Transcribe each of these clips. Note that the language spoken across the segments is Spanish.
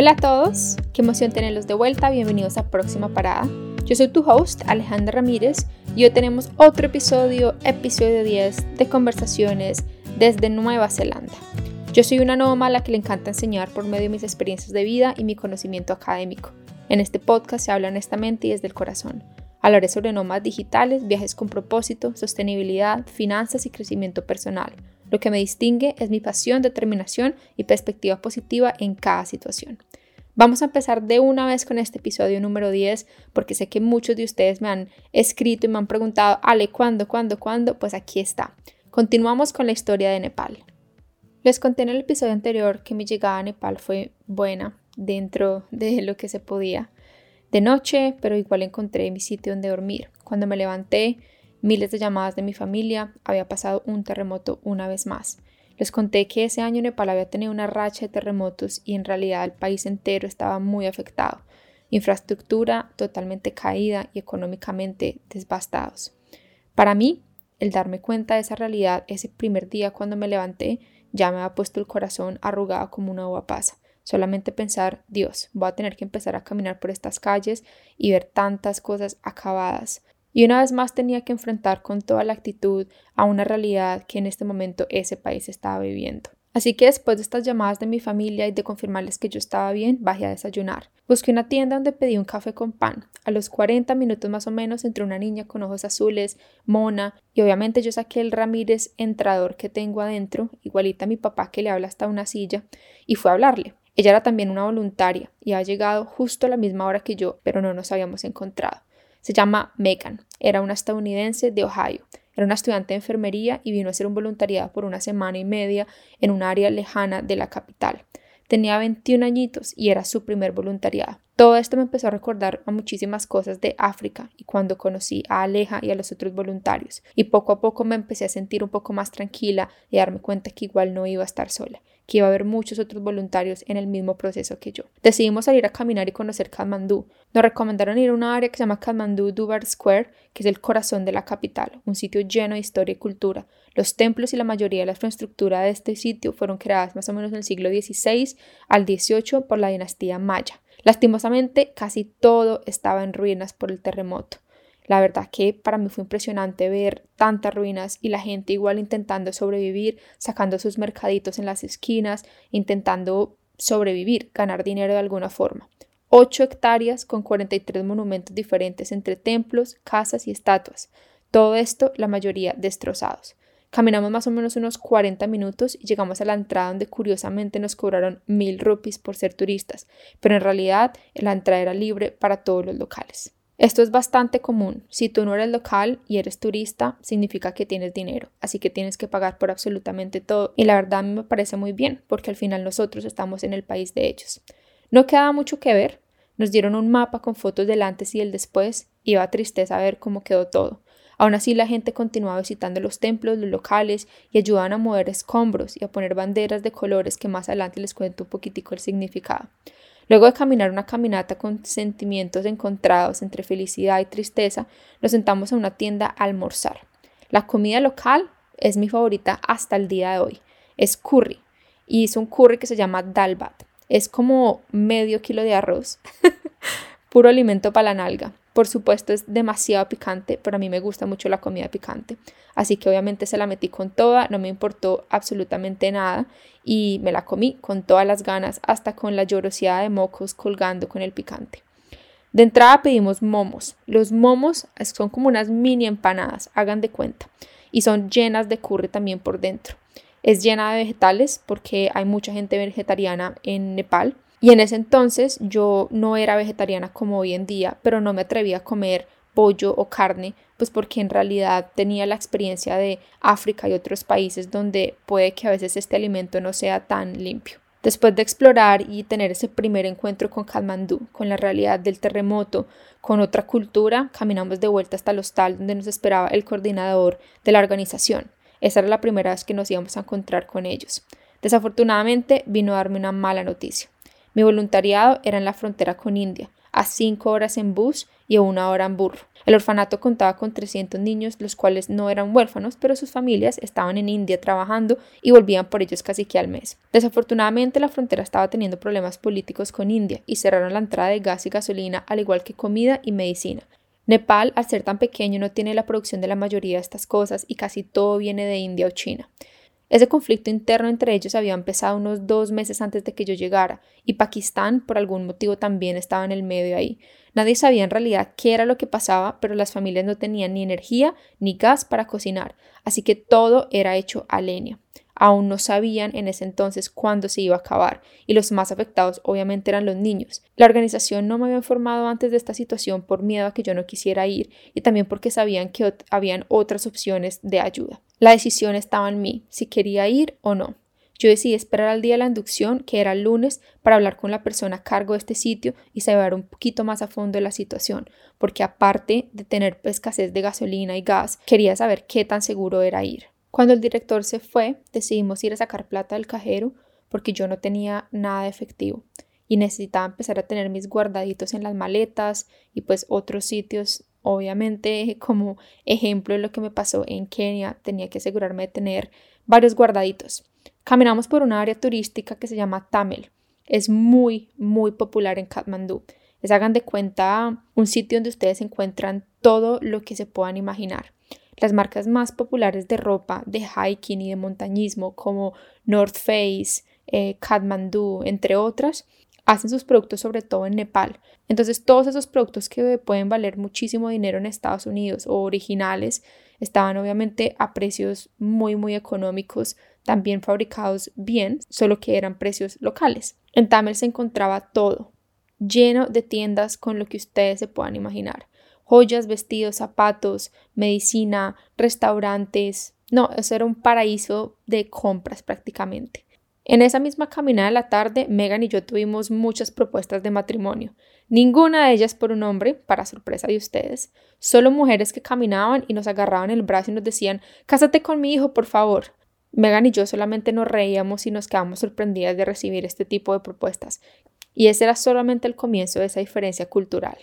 Hola a todos, qué emoción tenerlos de vuelta, bienvenidos a Próxima Parada. Yo soy tu host, Alejandra Ramírez, y hoy tenemos otro episodio, episodio 10 de conversaciones desde Nueva Zelanda. Yo soy una nómada a la que le encanta enseñar por medio de mis experiencias de vida y mi conocimiento académico. En este podcast se habla honestamente y desde el corazón. Hablaré sobre nómadas digitales, viajes con propósito, sostenibilidad, finanzas y crecimiento personal. Lo que me distingue es mi pasión, determinación y perspectiva positiva en cada situación. Vamos a empezar de una vez con este episodio número 10 porque sé que muchos de ustedes me han escrito y me han preguntado, Ale, ¿cuándo, cuándo, cuándo? Pues aquí está. Continuamos con la historia de Nepal. Les conté en el episodio anterior que mi llegada a Nepal fue buena dentro de lo que se podía. De noche, pero igual encontré mi sitio donde dormir. Cuando me levanté, miles de llamadas de mi familia, había pasado un terremoto una vez más. Les conté que ese año Nepal había tenido una racha de terremotos y en realidad el país entero estaba muy afectado. Infraestructura totalmente caída y económicamente devastados. Para mí, el darme cuenta de esa realidad ese primer día cuando me levanté ya me ha puesto el corazón arrugado como una uva pasa. Solamente pensar, Dios, voy a tener que empezar a caminar por estas calles y ver tantas cosas acabadas, y una vez más tenía que enfrentar con toda la actitud a una realidad que en este momento ese país estaba viviendo. Así que después de estas llamadas de mi familia y de confirmarles que yo estaba bien, bajé a desayunar. Busqué una tienda donde pedí un café con pan. A los 40 minutos más o menos entró una niña con ojos azules, mona, y obviamente yo saqué el Ramírez entrador que tengo adentro, igualita a mi papá que le habla hasta una silla, y fue a hablarle. Ella era también una voluntaria y ha llegado justo a la misma hora que yo, pero no nos habíamos encontrado. Se llama Megan, era una estadounidense de Ohio. Era una estudiante de enfermería y vino a hacer un voluntariado por una semana y media en un área lejana de la capital. Tenía 21 añitos y era su primer voluntariado. Todo esto me empezó a recordar a muchísimas cosas de África y cuando conocí a Aleja y a los otros voluntarios. Y poco a poco me empecé a sentir un poco más tranquila y a darme cuenta que igual no iba a estar sola que iba a haber muchos otros voluntarios en el mismo proceso que yo. Decidimos salir a caminar y conocer Kathmandú. Nos recomendaron ir a una área que se llama Kathmandú Dubar Square, que es el corazón de la capital, un sitio lleno de historia y cultura. Los templos y la mayoría de la infraestructura de este sitio fueron creadas más o menos en el siglo XVI al XVIII por la dinastía Maya. Lastimosamente, casi todo estaba en ruinas por el terremoto. La verdad que para mí fue impresionante ver tantas ruinas y la gente igual intentando sobrevivir, sacando sus mercaditos en las esquinas, intentando sobrevivir, ganar dinero de alguna forma. 8 hectáreas con 43 monumentos diferentes entre templos, casas y estatuas. Todo esto, la mayoría destrozados. Caminamos más o menos unos 40 minutos y llegamos a la entrada donde curiosamente nos cobraron mil rupees por ser turistas, pero en realidad la entrada era libre para todos los locales. Esto es bastante común. Si tú no eres local y eres turista, significa que tienes dinero, así que tienes que pagar por absolutamente todo. Y la verdad a me parece muy bien, porque al final nosotros estamos en el país de ellos. No quedaba mucho que ver. Nos dieron un mapa con fotos del antes y el después. Iba tristeza ver cómo quedó todo. Aún así la gente continuaba visitando los templos, los locales y ayudaban a mover escombros y a poner banderas de colores que más adelante les cuento un poquitico el significado. Luego de caminar una caminata con sentimientos encontrados entre felicidad y tristeza, nos sentamos en una tienda a almorzar. La comida local es mi favorita hasta el día de hoy. Es curry y es un curry que se llama dalbat. Es como medio kilo de arroz, puro alimento para la nalga. Por supuesto es demasiado picante, pero a mí me gusta mucho la comida picante. Así que obviamente se la metí con toda, no me importó absolutamente nada y me la comí con todas las ganas, hasta con la llorosidad de mocos colgando con el picante. De entrada pedimos momos. Los momos son como unas mini empanadas, hagan de cuenta, y son llenas de curry también por dentro. Es llena de vegetales porque hay mucha gente vegetariana en Nepal y en ese entonces yo no era vegetariana como hoy en día, pero no me atrevía a comer pollo o carne, pues porque en realidad tenía la experiencia de África y otros países donde puede que a veces este alimento no sea tan limpio. Después de explorar y tener ese primer encuentro con Kathmandú, con la realidad del terremoto, con otra cultura, caminamos de vuelta hasta el hostal donde nos esperaba el coordinador de la organización. Esa era la primera vez que nos íbamos a encontrar con ellos. Desafortunadamente vino a darme una mala noticia. Mi voluntariado era en la frontera con India, a 5 horas en bus y a una hora en burro. El orfanato contaba con 300 niños, los cuales no eran huérfanos, pero sus familias estaban en India trabajando y volvían por ellos casi que al mes. Desafortunadamente, la frontera estaba teniendo problemas políticos con India y cerraron la entrada de gas y gasolina, al igual que comida y medicina. Nepal, al ser tan pequeño, no tiene la producción de la mayoría de estas cosas y casi todo viene de India o China. Ese conflicto interno entre ellos había empezado unos dos meses antes de que yo llegara, y Pakistán por algún motivo también estaba en el medio ahí. Nadie sabía en realidad qué era lo que pasaba, pero las familias no tenían ni energía ni gas para cocinar, así que todo era hecho a leña aún no sabían en ese entonces cuándo se iba a acabar, y los más afectados obviamente eran los niños. La organización no me había informado antes de esta situación por miedo a que yo no quisiera ir y también porque sabían que habían otras opciones de ayuda. La decisión estaba en mí, si quería ir o no. Yo decidí esperar al día de la inducción, que era el lunes, para hablar con la persona a cargo de este sitio y saber un poquito más a fondo de la situación, porque aparte de tener escasez de gasolina y gas, quería saber qué tan seguro era ir. Cuando el director se fue, decidimos ir a sacar plata del cajero porque yo no tenía nada de efectivo y necesitaba empezar a tener mis guardaditos en las maletas y pues otros sitios. Obviamente, como ejemplo de lo que me pasó en Kenia, tenía que asegurarme de tener varios guardaditos. Caminamos por una área turística que se llama Tamil. Es muy, muy popular en Kathmandú. Hagan de cuenta un sitio donde ustedes encuentran todo lo que se puedan imaginar. Las marcas más populares de ropa, de hiking y de montañismo como North Face, eh, Kathmandu, entre otras, hacen sus productos sobre todo en Nepal. Entonces todos esos productos que pueden valer muchísimo dinero en Estados Unidos o originales estaban obviamente a precios muy muy económicos, también fabricados bien, solo que eran precios locales. En Tamil se encontraba todo, lleno de tiendas con lo que ustedes se puedan imaginar joyas, vestidos, zapatos, medicina, restaurantes. No, eso era un paraíso de compras prácticamente. En esa misma caminada de la tarde, Megan y yo tuvimos muchas propuestas de matrimonio, ninguna de ellas por un hombre, para sorpresa de ustedes, solo mujeres que caminaban y nos agarraban el brazo y nos decían, Cásate con mi hijo, por favor. Megan y yo solamente nos reíamos y nos quedamos sorprendidas de recibir este tipo de propuestas, y ese era solamente el comienzo de esa diferencia cultural.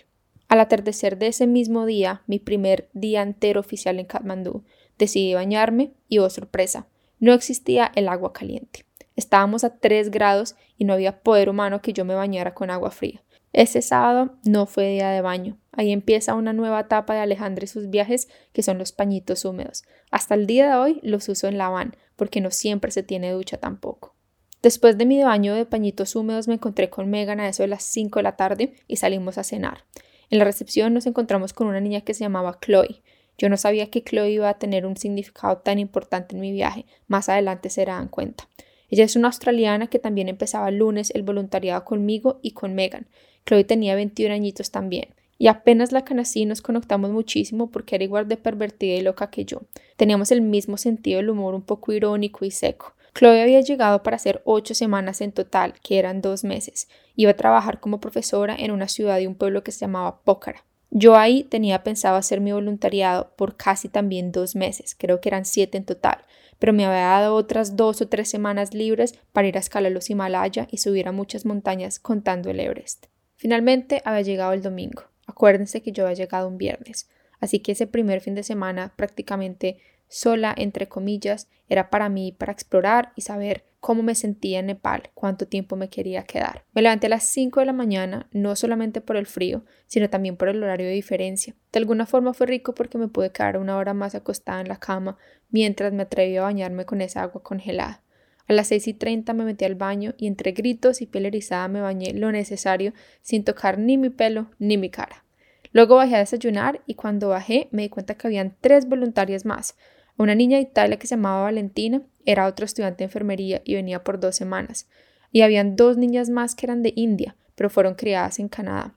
Al atardecer de ese mismo día, mi primer día entero oficial en Kathmandú, decidí bañarme y, oh sorpresa, no existía el agua caliente. Estábamos a 3 grados y no había poder humano que yo me bañara con agua fría. Ese sábado no fue día de baño. Ahí empieza una nueva etapa de Alejandra y sus viajes, que son los pañitos húmedos. Hasta el día de hoy los uso en la van, porque no siempre se tiene ducha tampoco. Después de mi baño de pañitos húmedos me encontré con Megan a eso de las 5 de la tarde y salimos a cenar. En la recepción nos encontramos con una niña que se llamaba Chloe. Yo no sabía que Chloe iba a tener un significado tan importante en mi viaje. Más adelante se darán cuenta. Ella es una australiana que también empezaba el lunes el voluntariado conmigo y con Megan. Chloe tenía 21 añitos también. Y apenas la conocí nos conectamos muchísimo porque era igual de pervertida y loca que yo. Teníamos el mismo sentido del humor un poco irónico y seco. Chloe había llegado para hacer ocho semanas en total, que eran dos meses. Iba a trabajar como profesora en una ciudad y un pueblo que se llamaba Pócara. Yo ahí tenía pensado hacer mi voluntariado por casi también dos meses, creo que eran siete en total, pero me había dado otras dos o tres semanas libres para ir a escalar los Himalaya y subir a muchas montañas contando el Everest. Finalmente había llegado el domingo. Acuérdense que yo había llegado un viernes, así que ese primer fin de semana prácticamente sola, entre comillas, era para mí para explorar y saber cómo me sentía en Nepal, cuánto tiempo me quería quedar. Me levanté a las 5 de la mañana, no solamente por el frío, sino también por el horario de diferencia. De alguna forma fue rico porque me pude quedar una hora más acostada en la cama mientras me atreví a bañarme con esa agua congelada. A las 6 y 30 me metí al baño y entre gritos y piel erizada me bañé lo necesario sin tocar ni mi pelo ni mi cara. Luego bajé a desayunar y cuando bajé me di cuenta que habían tres voluntarias más, una niña de Italia que se llamaba Valentina era otra estudiante de enfermería y venía por dos semanas. Y habían dos niñas más que eran de India, pero fueron criadas en Canadá.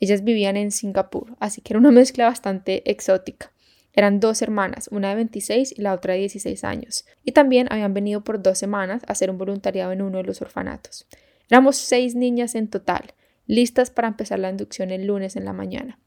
Ellas vivían en Singapur, así que era una mezcla bastante exótica. Eran dos hermanas, una de 26 y la otra de 16 años, y también habían venido por dos semanas a hacer un voluntariado en uno de los orfanatos. Éramos seis niñas en total, listas para empezar la inducción el lunes en la mañana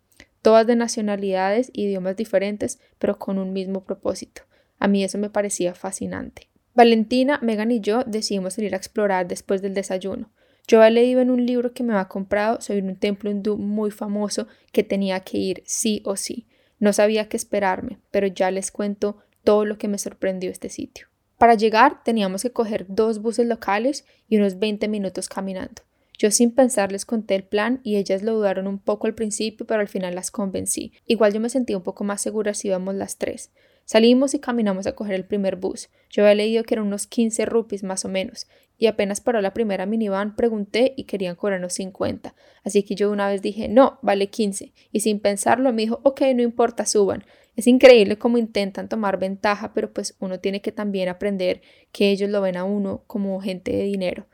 todas de nacionalidades e idiomas diferentes, pero con un mismo propósito. A mí eso me parecía fascinante. Valentina, Megan y yo decidimos salir a explorar después del desayuno. Yo había leído en un libro que me había comprado sobre un templo hindú muy famoso que tenía que ir sí o sí. No sabía qué esperarme, pero ya les cuento todo lo que me sorprendió este sitio. Para llegar teníamos que coger dos buses locales y unos 20 minutos caminando. Yo sin pensar les conté el plan y ellas lo dudaron un poco al principio, pero al final las convencí. Igual yo me sentí un poco más segura si íbamos las tres. Salimos y caminamos a coger el primer bus. Yo había leído que eran unos 15 rupees más o menos, y apenas paró la primera minivan pregunté y querían cobrarnos 50. Así que yo una vez dije, no, vale 15. Y sin pensarlo me dijo, ok, no importa, suban. Es increíble cómo intentan tomar ventaja, pero pues uno tiene que también aprender que ellos lo ven a uno como gente de dinero.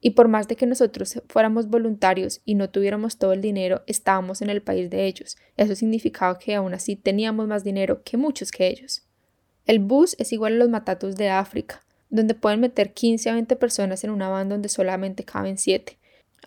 Y por más de que nosotros fuéramos voluntarios y no tuviéramos todo el dinero, estábamos en el país de ellos. Eso significaba que aún así teníamos más dinero que muchos que ellos. El bus es igual a los matatus de África, donde pueden meter 15 a 20 personas en una van donde solamente caben 7.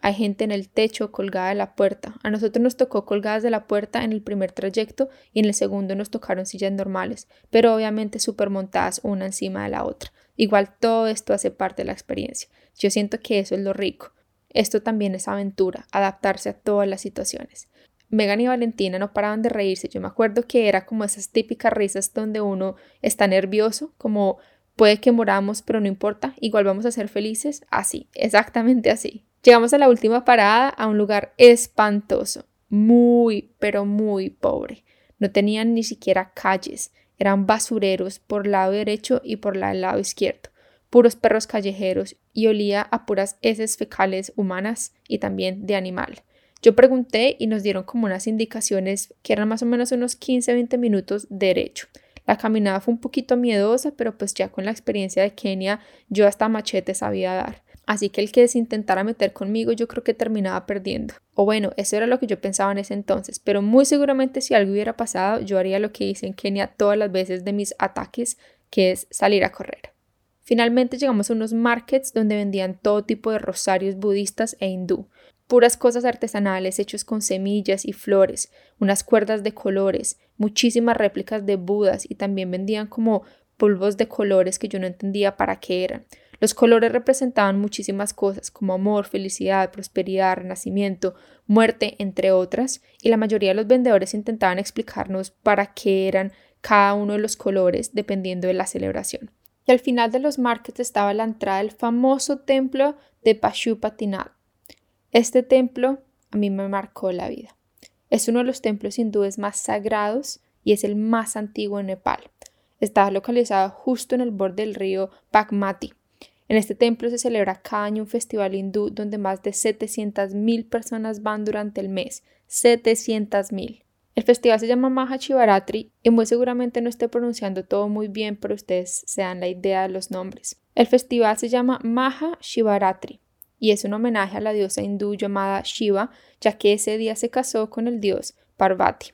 Hay gente en el techo colgada de la puerta. A nosotros nos tocó colgadas de la puerta en el primer trayecto y en el segundo nos tocaron sillas normales, pero obviamente supermontadas una encima de la otra. Igual todo esto hace parte de la experiencia. Yo siento que eso es lo rico. Esto también es aventura, adaptarse a todas las situaciones. Megan y Valentina no paraban de reírse. Yo me acuerdo que era como esas típicas risas donde uno está nervioso, como puede que moramos, pero no importa, igual vamos a ser felices. Así, exactamente así. Llegamos a la última parada a un lugar espantoso, muy, pero muy pobre. No tenían ni siquiera calles, eran basureros por lado derecho y por el lado izquierdo puros perros callejeros y olía a puras heces fecales humanas y también de animal. Yo pregunté y nos dieron como unas indicaciones que eran más o menos unos 15-20 minutos derecho. La caminada fue un poquito miedosa, pero pues ya con la experiencia de Kenia yo hasta machete sabía dar. Así que el que se intentara meter conmigo yo creo que terminaba perdiendo. O bueno, eso era lo que yo pensaba en ese entonces, pero muy seguramente si algo hubiera pasado yo haría lo que hice en Kenia todas las veces de mis ataques, que es salir a correr. Finalmente llegamos a unos markets donde vendían todo tipo de rosarios budistas e hindú, puras cosas artesanales hechos con semillas y flores, unas cuerdas de colores, muchísimas réplicas de budas y también vendían como polvos de colores que yo no entendía para qué eran. Los colores representaban muchísimas cosas como amor, felicidad, prosperidad, renacimiento, muerte, entre otras, y la mayoría de los vendedores intentaban explicarnos para qué eran cada uno de los colores dependiendo de la celebración y al final de los markets estaba la entrada del famoso templo de Pashupatinath. Este templo a mí me marcó la vida. Es uno de los templos hindúes más sagrados y es el más antiguo en Nepal. Está localizado justo en el borde del río Bagmati. En este templo se celebra cada año un festival hindú donde más de 700.000 personas van durante el mes. 700.000. El festival se llama Maha Shivaratri y muy seguramente no esté pronunciando todo muy bien, pero ustedes se dan la idea de los nombres. El festival se llama Maha Shivaratri y es un homenaje a la diosa hindú llamada Shiva, ya que ese día se casó con el dios Parvati.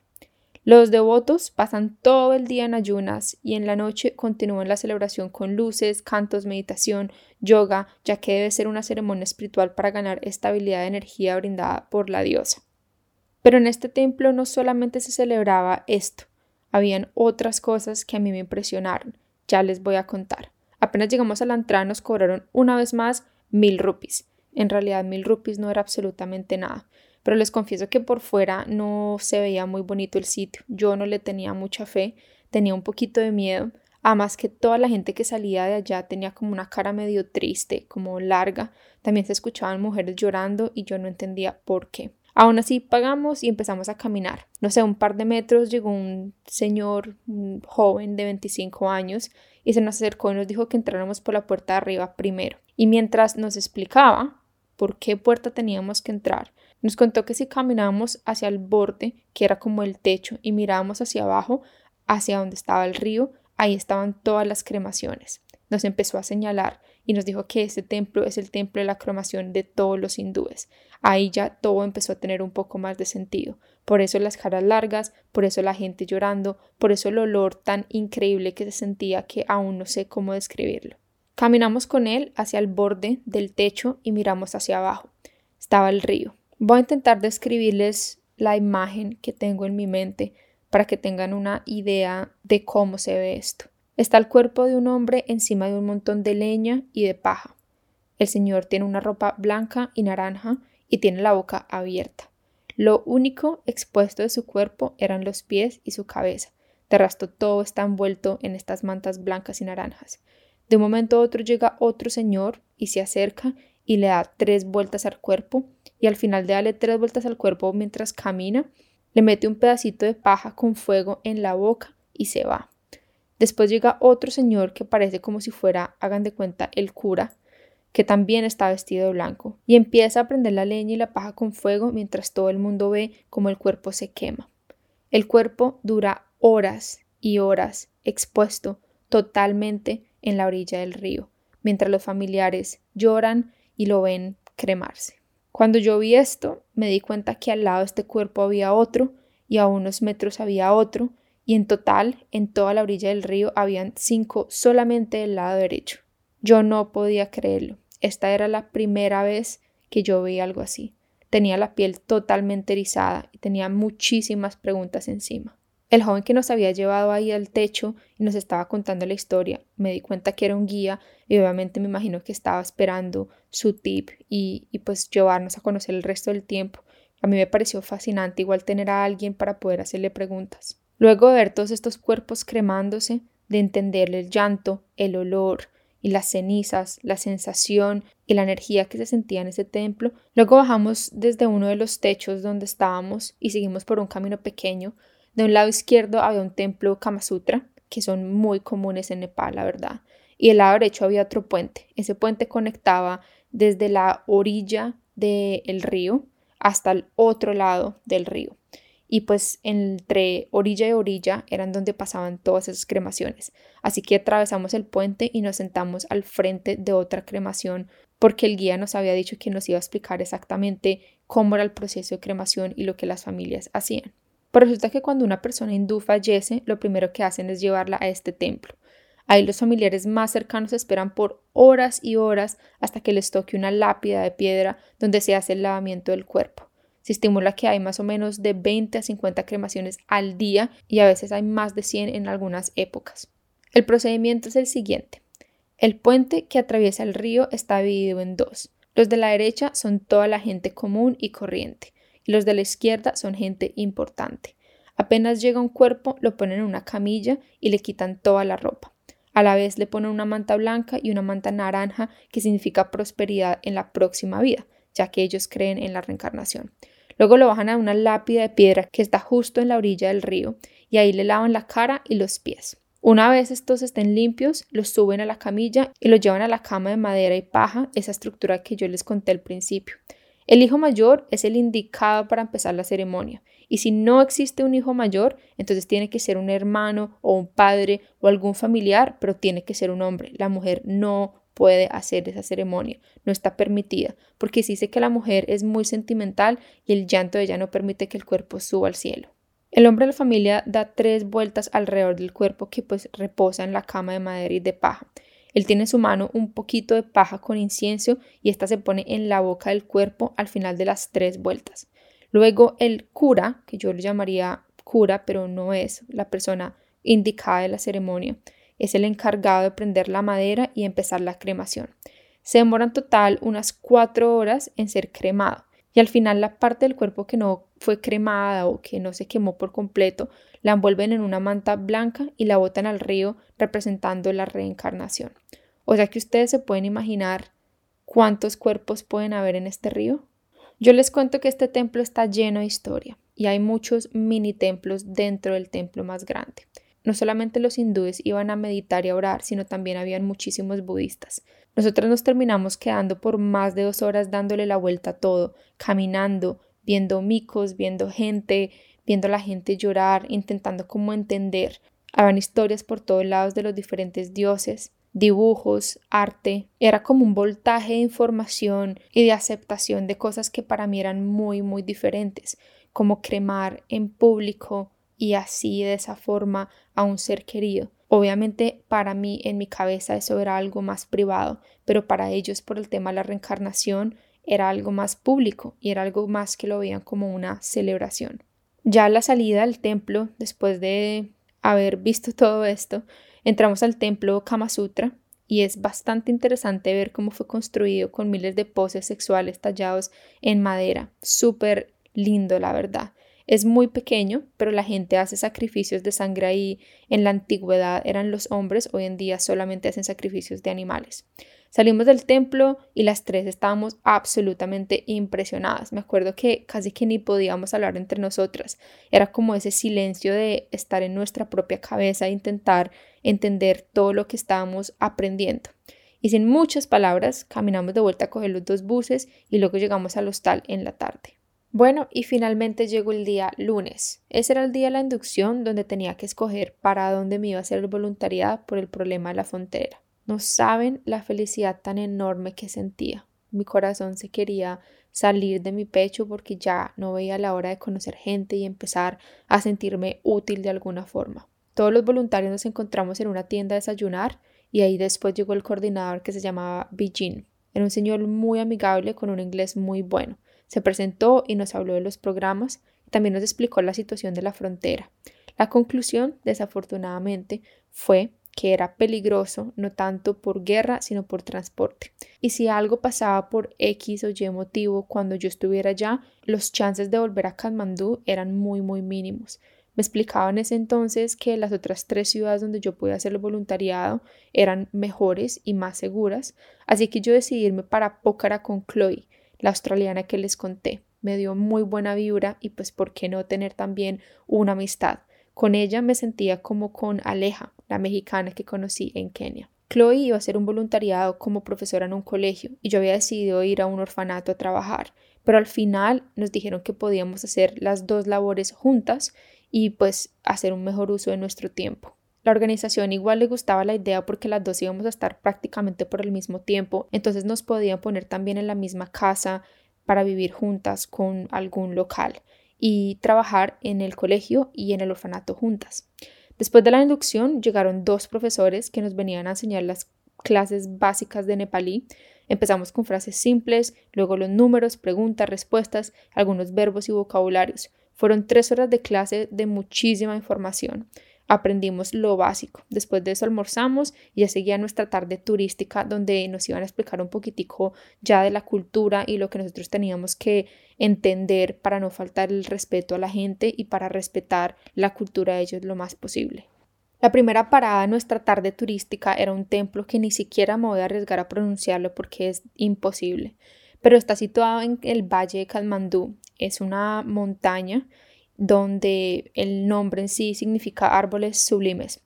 Los devotos pasan todo el día en ayunas y en la noche continúan la celebración con luces, cantos, meditación, yoga, ya que debe ser una ceremonia espiritual para ganar estabilidad de energía brindada por la diosa. Pero en este templo no solamente se celebraba esto, habían otras cosas que a mí me impresionaron. Ya les voy a contar. Apenas llegamos a la entrada nos cobraron una vez más mil rupees. En realidad mil rupees no era absolutamente nada. Pero les confieso que por fuera no se veía muy bonito el sitio. Yo no le tenía mucha fe, tenía un poquito de miedo. Además que toda la gente que salía de allá tenía como una cara medio triste, como larga. También se escuchaban mujeres llorando y yo no entendía por qué. Aún así pagamos y empezamos a caminar. No sé, un par de metros llegó un señor joven de 25 años y se nos acercó y nos dijo que entráramos por la puerta de arriba primero. Y mientras nos explicaba por qué puerta teníamos que entrar, nos contó que si caminábamos hacia el borde, que era como el techo, y mirábamos hacia abajo, hacia donde estaba el río, ahí estaban todas las cremaciones. Nos empezó a señalar y nos dijo que ese templo es el templo de la cremación de todos los hindúes. Ahí ya todo empezó a tener un poco más de sentido. Por eso las caras largas, por eso la gente llorando, por eso el olor tan increíble que se sentía que aún no sé cómo describirlo. Caminamos con él hacia el borde del techo y miramos hacia abajo. Estaba el río. Voy a intentar describirles la imagen que tengo en mi mente para que tengan una idea de cómo se ve esto. Está el cuerpo de un hombre encima de un montón de leña y de paja. El Señor tiene una ropa blanca y naranja y tiene la boca abierta. Lo único expuesto de su cuerpo eran los pies y su cabeza. De resto todo está envuelto en estas mantas blancas y naranjas. De un momento a otro llega otro señor y se acerca y le da tres vueltas al cuerpo y al final de darle tres vueltas al cuerpo mientras camina, le mete un pedacito de paja con fuego en la boca y se va. Después llega otro señor que parece como si fuera, hagan de cuenta, el cura, que también está vestido de blanco, y empieza a prender la leña y la paja con fuego mientras todo el mundo ve como el cuerpo se quema. El cuerpo dura horas y horas expuesto totalmente en la orilla del río, mientras los familiares lloran y lo ven cremarse. Cuando yo vi esto, me di cuenta que al lado de este cuerpo había otro y a unos metros había otro, y en total, en toda la orilla del río, habían cinco solamente del lado derecho. Yo no podía creerlo. Esta era la primera vez que yo vi algo así. Tenía la piel totalmente erizada y tenía muchísimas preguntas encima. El joven que nos había llevado ahí al techo y nos estaba contando la historia, me di cuenta que era un guía y obviamente me imagino que estaba esperando su tip y, y pues llevarnos a conocer el resto del tiempo. A mí me pareció fascinante igual tener a alguien para poder hacerle preguntas. Luego de ver todos estos cuerpos cremándose, de entenderle el llanto, el olor y las cenizas, la sensación y la energía que se sentía en ese templo, luego bajamos desde uno de los techos donde estábamos y seguimos por un camino pequeño de un lado izquierdo había un templo Kama Sutra, que son muy comunes en Nepal, la verdad. Y del lado derecho había otro puente. Ese puente conectaba desde la orilla del río hasta el otro lado del río. Y pues entre orilla y orilla eran donde pasaban todas esas cremaciones. Así que atravesamos el puente y nos sentamos al frente de otra cremación porque el guía nos había dicho que nos iba a explicar exactamente cómo era el proceso de cremación y lo que las familias hacían. Pero resulta que cuando una persona hindú fallece, lo primero que hacen es llevarla a este templo. Ahí los familiares más cercanos esperan por horas y horas hasta que les toque una lápida de piedra donde se hace el lavamiento del cuerpo. Se estimula que hay más o menos de 20 a 50 cremaciones al día y a veces hay más de 100 en algunas épocas. El procedimiento es el siguiente. El puente que atraviesa el río está dividido en dos. Los de la derecha son toda la gente común y corriente los de la izquierda son gente importante. Apenas llega un cuerpo, lo ponen en una camilla y le quitan toda la ropa. A la vez le ponen una manta blanca y una manta naranja que significa prosperidad en la próxima vida, ya que ellos creen en la reencarnación. Luego lo bajan a una lápida de piedra que está justo en la orilla del río y ahí le lavan la cara y los pies. Una vez estos estén limpios, los suben a la camilla y los llevan a la cama de madera y paja, esa estructura que yo les conté al principio. El hijo mayor es el indicado para empezar la ceremonia. Y si no existe un hijo mayor, entonces tiene que ser un hermano o un padre o algún familiar, pero tiene que ser un hombre. La mujer no puede hacer esa ceremonia, no está permitida, porque se dice que la mujer es muy sentimental y el llanto de ella no permite que el cuerpo suba al cielo. El hombre de la familia da tres vueltas alrededor del cuerpo que pues reposa en la cama de madera y de paja. Él tiene en su mano un poquito de paja con incienso y esta se pone en la boca del cuerpo al final de las tres vueltas. Luego el cura, que yo le llamaría cura, pero no es la persona indicada de la ceremonia, es el encargado de prender la madera y empezar la cremación. Se demora en total unas cuatro horas en ser cremado y al final la parte del cuerpo que no fue cremada o que no se quemó por completo la envuelven en una manta blanca y la botan al río representando la reencarnación. O sea que ustedes se pueden imaginar cuántos cuerpos pueden haber en este río. Yo les cuento que este templo está lleno de historia y hay muchos mini templos dentro del templo más grande. No solamente los hindúes iban a meditar y a orar, sino también habían muchísimos budistas. Nosotros nos terminamos quedando por más de dos horas dándole la vuelta a todo, caminando, viendo micos, viendo gente, viendo a la gente llorar, intentando como entender. Habían historias por todos lados de los diferentes dioses, dibujos, arte. Era como un voltaje de información y de aceptación de cosas que para mí eran muy, muy diferentes, como cremar en público y así de esa forma a un ser querido. Obviamente para mí en mi cabeza eso era algo más privado, pero para ellos por el tema de la reencarnación era algo más público y era algo más que lo veían como una celebración. Ya a la salida del templo, después de haber visto todo esto, entramos al templo Kama Sutra y es bastante interesante ver cómo fue construido con miles de poses sexuales tallados en madera. Súper lindo, la verdad. Es muy pequeño, pero la gente hace sacrificios de sangre ahí. En la antigüedad eran los hombres, hoy en día solamente hacen sacrificios de animales. Salimos del templo y las tres estábamos absolutamente impresionadas. Me acuerdo que casi que ni podíamos hablar entre nosotras. Era como ese silencio de estar en nuestra propia cabeza e intentar entender todo lo que estábamos aprendiendo. Y sin muchas palabras, caminamos de vuelta a coger los dos buses y luego llegamos al hostal en la tarde. Bueno, y finalmente llegó el día lunes. Ese era el día de la inducción donde tenía que escoger para dónde me iba a hacer el voluntariado por el problema de la frontera. No saben la felicidad tan enorme que sentía. Mi corazón se quería salir de mi pecho porque ya no veía la hora de conocer gente y empezar a sentirme útil de alguna forma. Todos los voluntarios nos encontramos en una tienda a desayunar y ahí después llegó el coordinador que se llamaba Bijin. Era un señor muy amigable con un inglés muy bueno. Se presentó y nos habló de los programas y también nos explicó la situación de la frontera. La conclusión, desafortunadamente, fue que era peligroso no tanto por guerra, sino por transporte. Y si algo pasaba por X o Y motivo cuando yo estuviera allá, los chances de volver a Kathmandú eran muy, muy mínimos. Me explicaban en ese entonces que las otras tres ciudades donde yo podía hacer el voluntariado eran mejores y más seguras, así que yo decidí irme para Pokhara con Chloe, la australiana que les conté. Me dio muy buena vibra y pues por qué no tener también una amistad. Con ella me sentía como con Aleja, la mexicana que conocí en Kenia. Chloe iba a hacer un voluntariado como profesora en un colegio y yo había decidido ir a un orfanato a trabajar, pero al final nos dijeron que podíamos hacer las dos labores juntas y pues hacer un mejor uso de nuestro tiempo. La organización igual le gustaba la idea porque las dos íbamos a estar prácticamente por el mismo tiempo, entonces nos podían poner también en la misma casa para vivir juntas con algún local y trabajar en el colegio y en el orfanato juntas. Después de la inducción llegaron dos profesores que nos venían a enseñar las clases básicas de nepalí. Empezamos con frases simples, luego los números, preguntas, respuestas, algunos verbos y vocabularios. Fueron tres horas de clase de muchísima información aprendimos lo básico. Después de eso almorzamos y ya seguía nuestra tarde turística donde nos iban a explicar un poquitico ya de la cultura y lo que nosotros teníamos que entender para no faltar el respeto a la gente y para respetar la cultura de ellos lo más posible. La primera parada de nuestra tarde turística era un templo que ni siquiera me voy a arriesgar a pronunciarlo porque es imposible, pero está situado en el valle de Kalmandú. Es una montaña donde el nombre en sí significa árboles sublimes.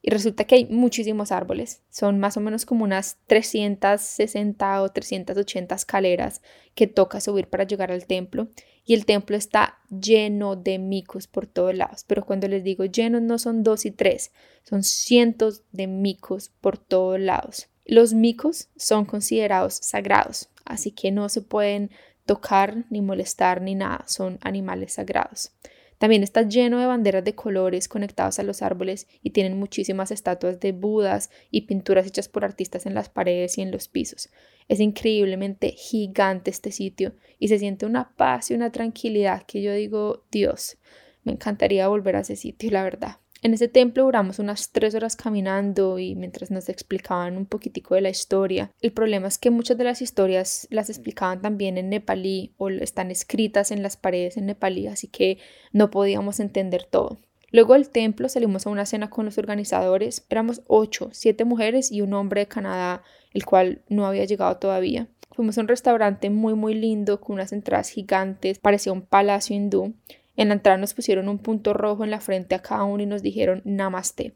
Y resulta que hay muchísimos árboles, son más o menos como unas 360 o 380 escaleras que toca subir para llegar al templo. Y el templo está lleno de micos por todos lados. Pero cuando les digo llenos no son dos y tres, son cientos de micos por todos lados. Los micos son considerados sagrados, así que no se pueden tocar, ni molestar, ni nada, son animales sagrados. También está lleno de banderas de colores conectados a los árboles y tienen muchísimas estatuas de budas y pinturas hechas por artistas en las paredes y en los pisos. Es increíblemente gigante este sitio y se siente una paz y una tranquilidad que yo digo, Dios, me encantaría volver a ese sitio, la verdad. En ese templo duramos unas tres horas caminando y mientras nos explicaban un poquitico de la historia. El problema es que muchas de las historias las explicaban también en nepalí o están escritas en las paredes en nepalí, así que no podíamos entender todo. Luego del templo salimos a una cena con los organizadores. Éramos ocho, siete mujeres y un hombre de Canadá, el cual no había llegado todavía. Fuimos a un restaurante muy muy lindo con unas entradas gigantes, parecía un palacio hindú. En la entrada nos pusieron un punto rojo en la frente a cada uno y nos dijeron Namaste.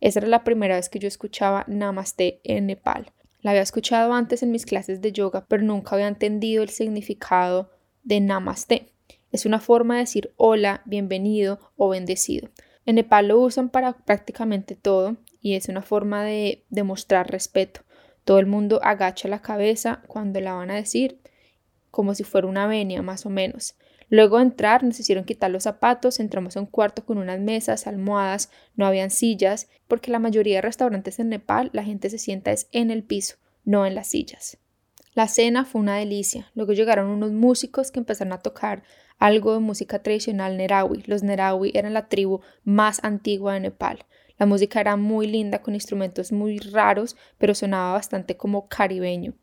Esa era la primera vez que yo escuchaba Namaste en Nepal. La había escuchado antes en mis clases de yoga, pero nunca había entendido el significado de Namaste. Es una forma de decir hola, bienvenido o bendecido. En Nepal lo usan para prácticamente todo y es una forma de demostrar respeto. Todo el mundo agacha la cabeza cuando la van a decir, como si fuera una venia más o menos. Luego de entrar nos hicieron quitar los zapatos, entramos a un cuarto con unas mesas, almohadas, no habían sillas, porque la mayoría de restaurantes en Nepal la gente se sienta es en el piso, no en las sillas. La cena fue una delicia. Luego llegaron unos músicos que empezaron a tocar algo de música tradicional nerawi. Los nerawi eran la tribu más antigua de Nepal. La música era muy linda con instrumentos muy raros, pero sonaba bastante como caribeño.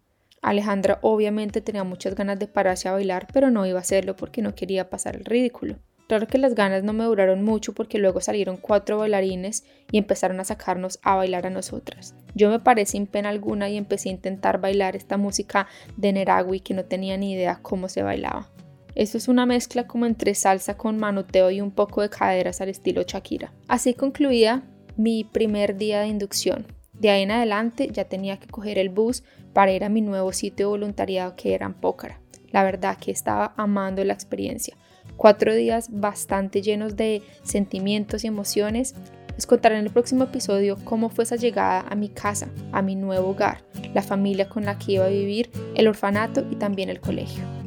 Alejandra obviamente tenía muchas ganas de pararse a bailar, pero no iba a hacerlo porque no quería pasar el ridículo. Claro que las ganas no me duraron mucho porque luego salieron cuatro bailarines y empezaron a sacarnos a bailar a nosotras. Yo me paré sin pena alguna y empecé a intentar bailar esta música de Neragui que no tenía ni idea cómo se bailaba. Esto es una mezcla como entre salsa con manoteo y un poco de caderas al estilo Shakira. Así concluía mi primer día de inducción. De ahí en adelante ya tenía que coger el bus para ir a mi nuevo sitio de voluntariado que era en Pócara. La verdad que estaba amando la experiencia. Cuatro días bastante llenos de sentimientos y emociones. Les contaré en el próximo episodio cómo fue esa llegada a mi casa, a mi nuevo hogar, la familia con la que iba a vivir, el orfanato y también el colegio.